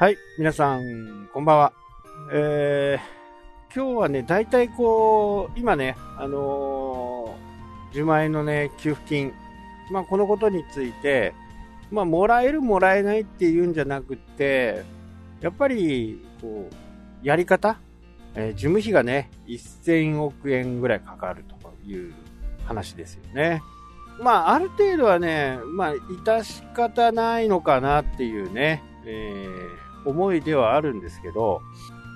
はい、皆さん、こんばんは。えー、今日はね、大体こう、今ね、あのー、10万円のね、給付金、まあ、このことについて、まあ、もらえる、もらえないっていうんじゃなくて、やっぱり、こう、やり方、えー、事務費がね、1000億円ぐらいかかるという話ですよね。まあ、ある程度はね、まあ、致し方ないのかなっていうね、えー思いではあるんですけど、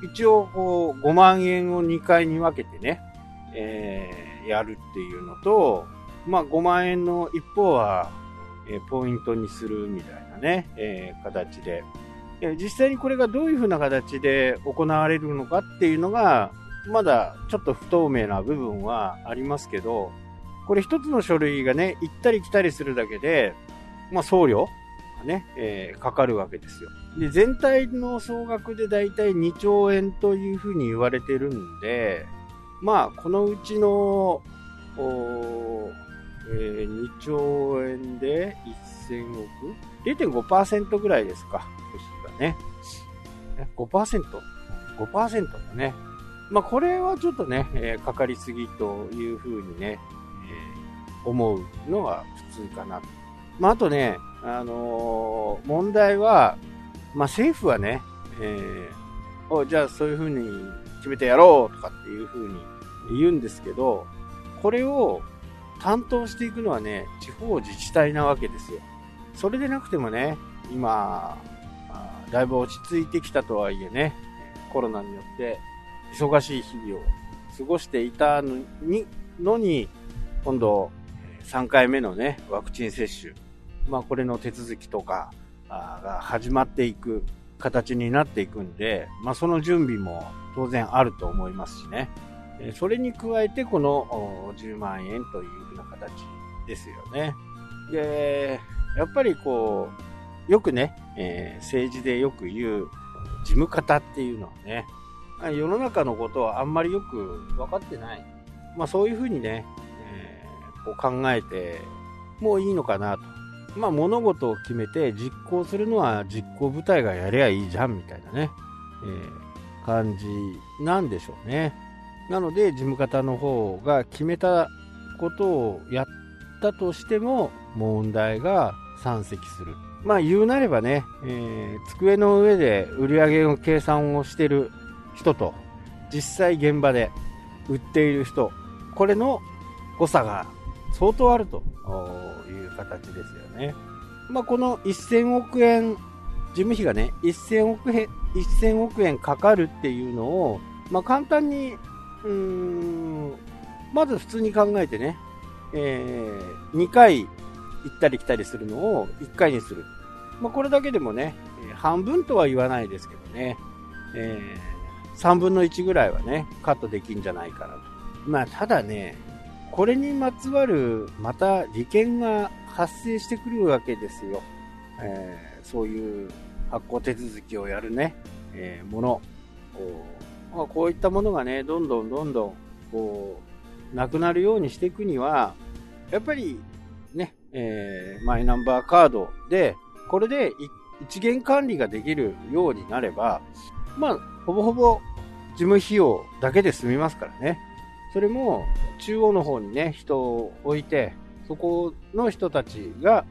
一応こう5万円を2回に分けてね、えー、やるっていうのと、まあ5万円の一方は、えー、ポイントにするみたいなね、えー、形で、え実際にこれがどういうふうな形で行われるのかっていうのが、まだちょっと不透明な部分はありますけど、これ一つの書類がね、行ったり来たりするだけで、まあ送料ね、えー、かかるわけですよ。で、全体の総額でだいたい2兆円というふうに言われてるんで、まあ、このうちの、えー、2兆円で1000億 ?0.5% ぐらいですか。そしたらね。5%?5% だね。まあ、これはちょっとね、えー、かかりすぎというふうにね、えー、思うのが普通かな。まあ、あとね、あのー、問題は、まあ、政府はね、えー、おじゃあそういうふうに決めてやろうとかっていうふうに言うんですけど、これを担当していくのはね、地方自治体なわけですよ。それでなくてもね、今、だいぶ落ち着いてきたとはいえね、コロナによって忙しい日々を過ごしていたのに、のに今度3回目のね、ワクチン接種、まあ、これの手続きとかが始まっていく形になっていくんで、まあ、その準備も当然あると思いますしね。それに加えてこの10万円というふうな形ですよね。で、やっぱりこう、よくね、えー、政治でよく言う事務方っていうのはね、世の中のことはあんまりよく分かってない。まあそういうふうにね、えー、こう考えてもういいのかなと。まあ、物事を決めて実行するのは実行部隊がやりゃいいじゃんみたいなね、えー、感じなんでしょうね。なので、事務方の方が決めたことをやったとしても問題が山積する。まあ言うなればね、えー、机の上で売り上げの計算をしてる人と実際現場で売っている人、これの誤差が相当あると形ですよね。まあ、この1000億円、事務費がね、1000億円、1000億円かかるっていうのを、まあ、簡単に、うーん、まず普通に考えてね、えー、2回行ったり来たりするのを1回にする。まあ、これだけでもね、半分とは言わないですけどね、えー、3分の1ぐらいはね、カットできんじゃないかなと。まあ、ただね、これにまつわる、また利権が発生してくるわけですよ。えー、そういう発行手続きをやるね、えー、もの。まあ、こういったものがね、どんどんどんどん、こう、なくなるようにしていくには、やっぱり、ね、えー、マイナンバーカードで、これで一元管理ができるようになれば、まあ、ほぼほぼ事務費用だけで済みますからね。それも中央の方にね、人を置いて、そこの人たちが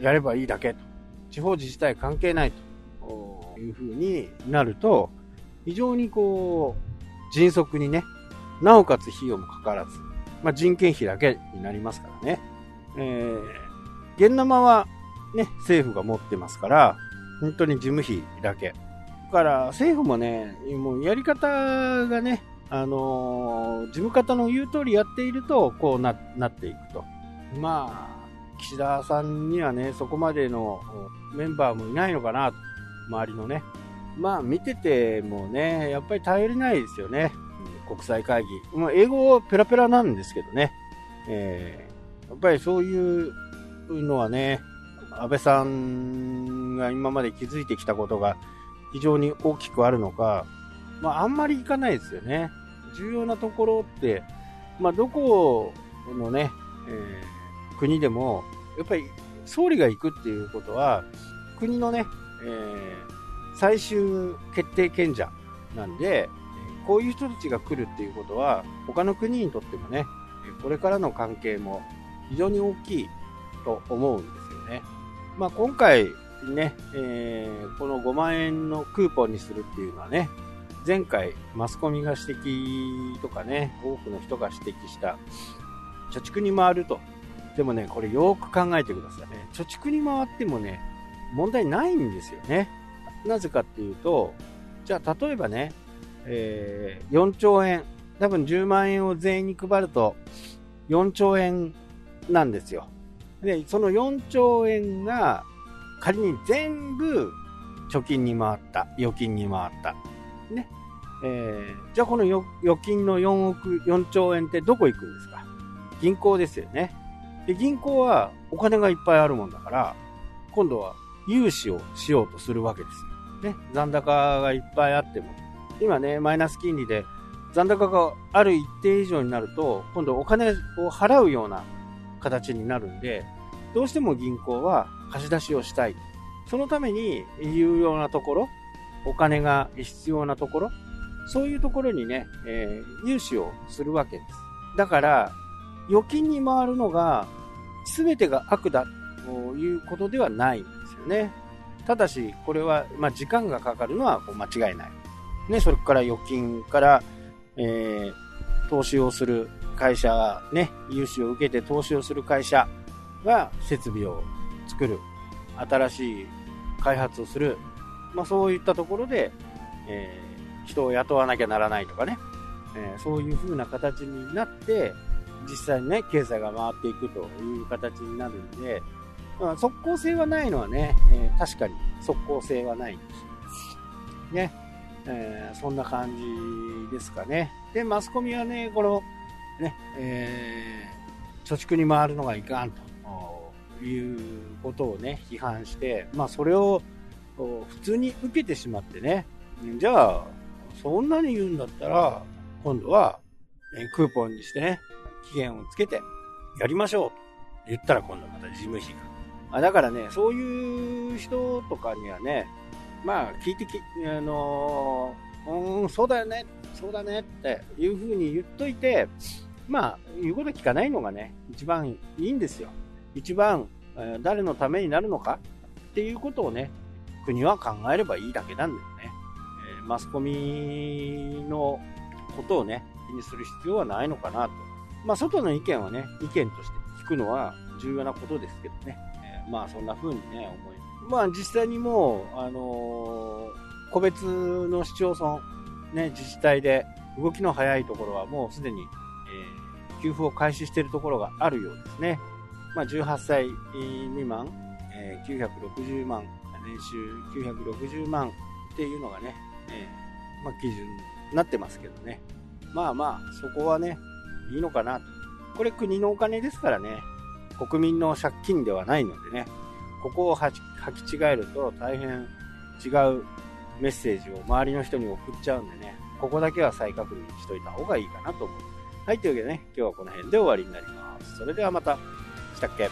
やればいいだけと。地方自治体関係ないというふうになると、非常にこう、迅速にね、なおかつ費用もかからず、まあ、人件費だけになりますからね。えー、現生はね、政府が持ってますから、本当に事務費だけ。だから政府もね、もうやり方がね、あのー、事務方の言う通りやっていると、こうななっていくと。まあ、岸田さんにはね、そこまでのメンバーもいないのかな、周りのね。まあ、見ててもね、やっぱり頼りないですよね。国際会議。まあ、英語ペラペラなんですけどね。えー、やっぱりそういうのはね、安倍さんが今まで築いてきたことが非常に大きくあるのか、まあ、あんまり行かないですよね。重要なところって、まあ、どこのね、えー、国でも、やっぱり総理が行くっていうことは、国のね、えー、最終決定権者なんで、こういう人たちが来るっていうことは、他の国にとってもね、これからの関係も非常に大きいと思うんですよね。まあ、今回ね、えー、この5万円のクーポンにするっていうのはね、前回マスコミが指摘とかね、多くの人が指摘した貯蓄に回ると。でもね、これよく考えてくださいね。貯蓄に回ってもね、問題ないんですよね。なぜかっていうと、じゃあ例えばね、えー、4兆円、多分10万円を全員に配ると4兆円なんですよ。で、その4兆円が仮に全部貯金に回った、預金に回った。ね。えー、じゃあこの預金の4億、4兆円ってどこ行くんですか？銀行ですよね。で、銀行はお金がいっぱいあるもんだから、今度は融資をしようとするわけです。ね。残高がいっぱいあっても。今ね、マイナス金利で残高がある一定以上になると、今度お金を払うような形になるんで、どうしても銀行は貸し出しをしたい。そのために有用なところ、お金が必要なところ、そういうところにね、えー、融資をするわけです。だから、預金に回るのが全てが悪だということではないんですよね。ただし、これは、まあ、時間がかかるのは間違いない。ね、それから預金から、えー、投資をする会社、ね、融資を受けて投資をする会社が設備を作る、新しい開発をする、まあ、そういったところで、えー、人を雇わなきゃならないとかね、えー、そういう風な形になって、実際にね、経済が回っていくという形になるんで、まあ、即効性はないのはね、えー、確かに即効性はないんです。ね。えー、そんな感じですかね。で、マスコミはね、この、ね、えー、貯蓄に回るのがいかんと。いうことをね、批判して、まあそれを普通に受けてしまってね、じゃあ、そんなに言うんだったら、今度は、クーポンにしてね、期限をつけてやりましょうと言ったら今度また事務費が。あだからね、そういう人とかにはね、まあ聞いてき、あのー、うん、そうだよね、そうだねっていうふうに言っといて、まあ、言うこと聞かないのがね、一番いいんですよ。一番、え誰のためになるのかっていうことをね、国は考えればいいだけなんだよね。えマスコミのことをね、気にする必要はないのかなと。まあ、外の意見はね、意見として聞くのは重要なことですけどね。えー、まあ、そんな風にね、思いまあ、実際にもう、あのー、個別の市町村、ね、自治体で動きの早いところはもうすでに、えー、給付を開始しているところがあるようですね。まあ、18歳未満、えー、960万、年収960万っていうのがね、えー、まあ、基準になってますけどね。まあまあ、そこはね、いいのかなと。これ国のお金ですからね、国民の借金ではないのでね、ここを履き違えると大変違うメッセージを周りの人に送っちゃうんでね、ここだけは再確認しといた方がいいかなと思う。はい、というわけでね、今日はこの辺で終わりになります。それではまた。したっけ？